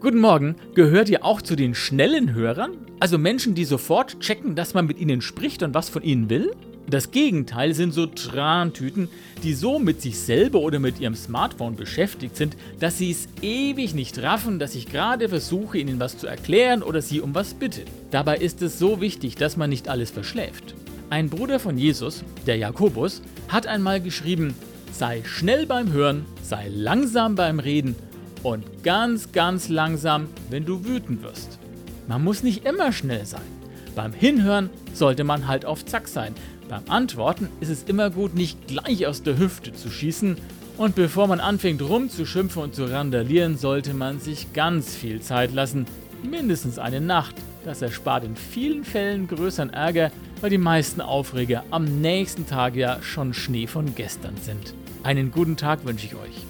Guten Morgen, gehört ihr auch zu den schnellen Hörern? Also Menschen, die sofort checken, dass man mit ihnen spricht und was von ihnen will? Das Gegenteil sind so Trantüten, die so mit sich selber oder mit ihrem Smartphone beschäftigt sind, dass sie es ewig nicht raffen, dass ich gerade versuche, ihnen was zu erklären oder sie um was bitte. Dabei ist es so wichtig, dass man nicht alles verschläft. Ein Bruder von Jesus, der Jakobus, hat einmal geschrieben, sei schnell beim Hören, sei langsam beim Reden und ganz, ganz langsam, wenn du wütend wirst. Man muss nicht immer schnell sein. Beim Hinhören sollte man halt auf Zack sein, beim Antworten ist es immer gut, nicht gleich aus der Hüfte zu schießen und bevor man anfängt rumzuschimpfen und zu randalieren, sollte man sich ganz viel Zeit lassen, mindestens eine Nacht. Das erspart in vielen Fällen größeren Ärger, weil die meisten Aufreger am nächsten Tag ja schon Schnee von gestern sind. Einen guten Tag wünsche ich euch.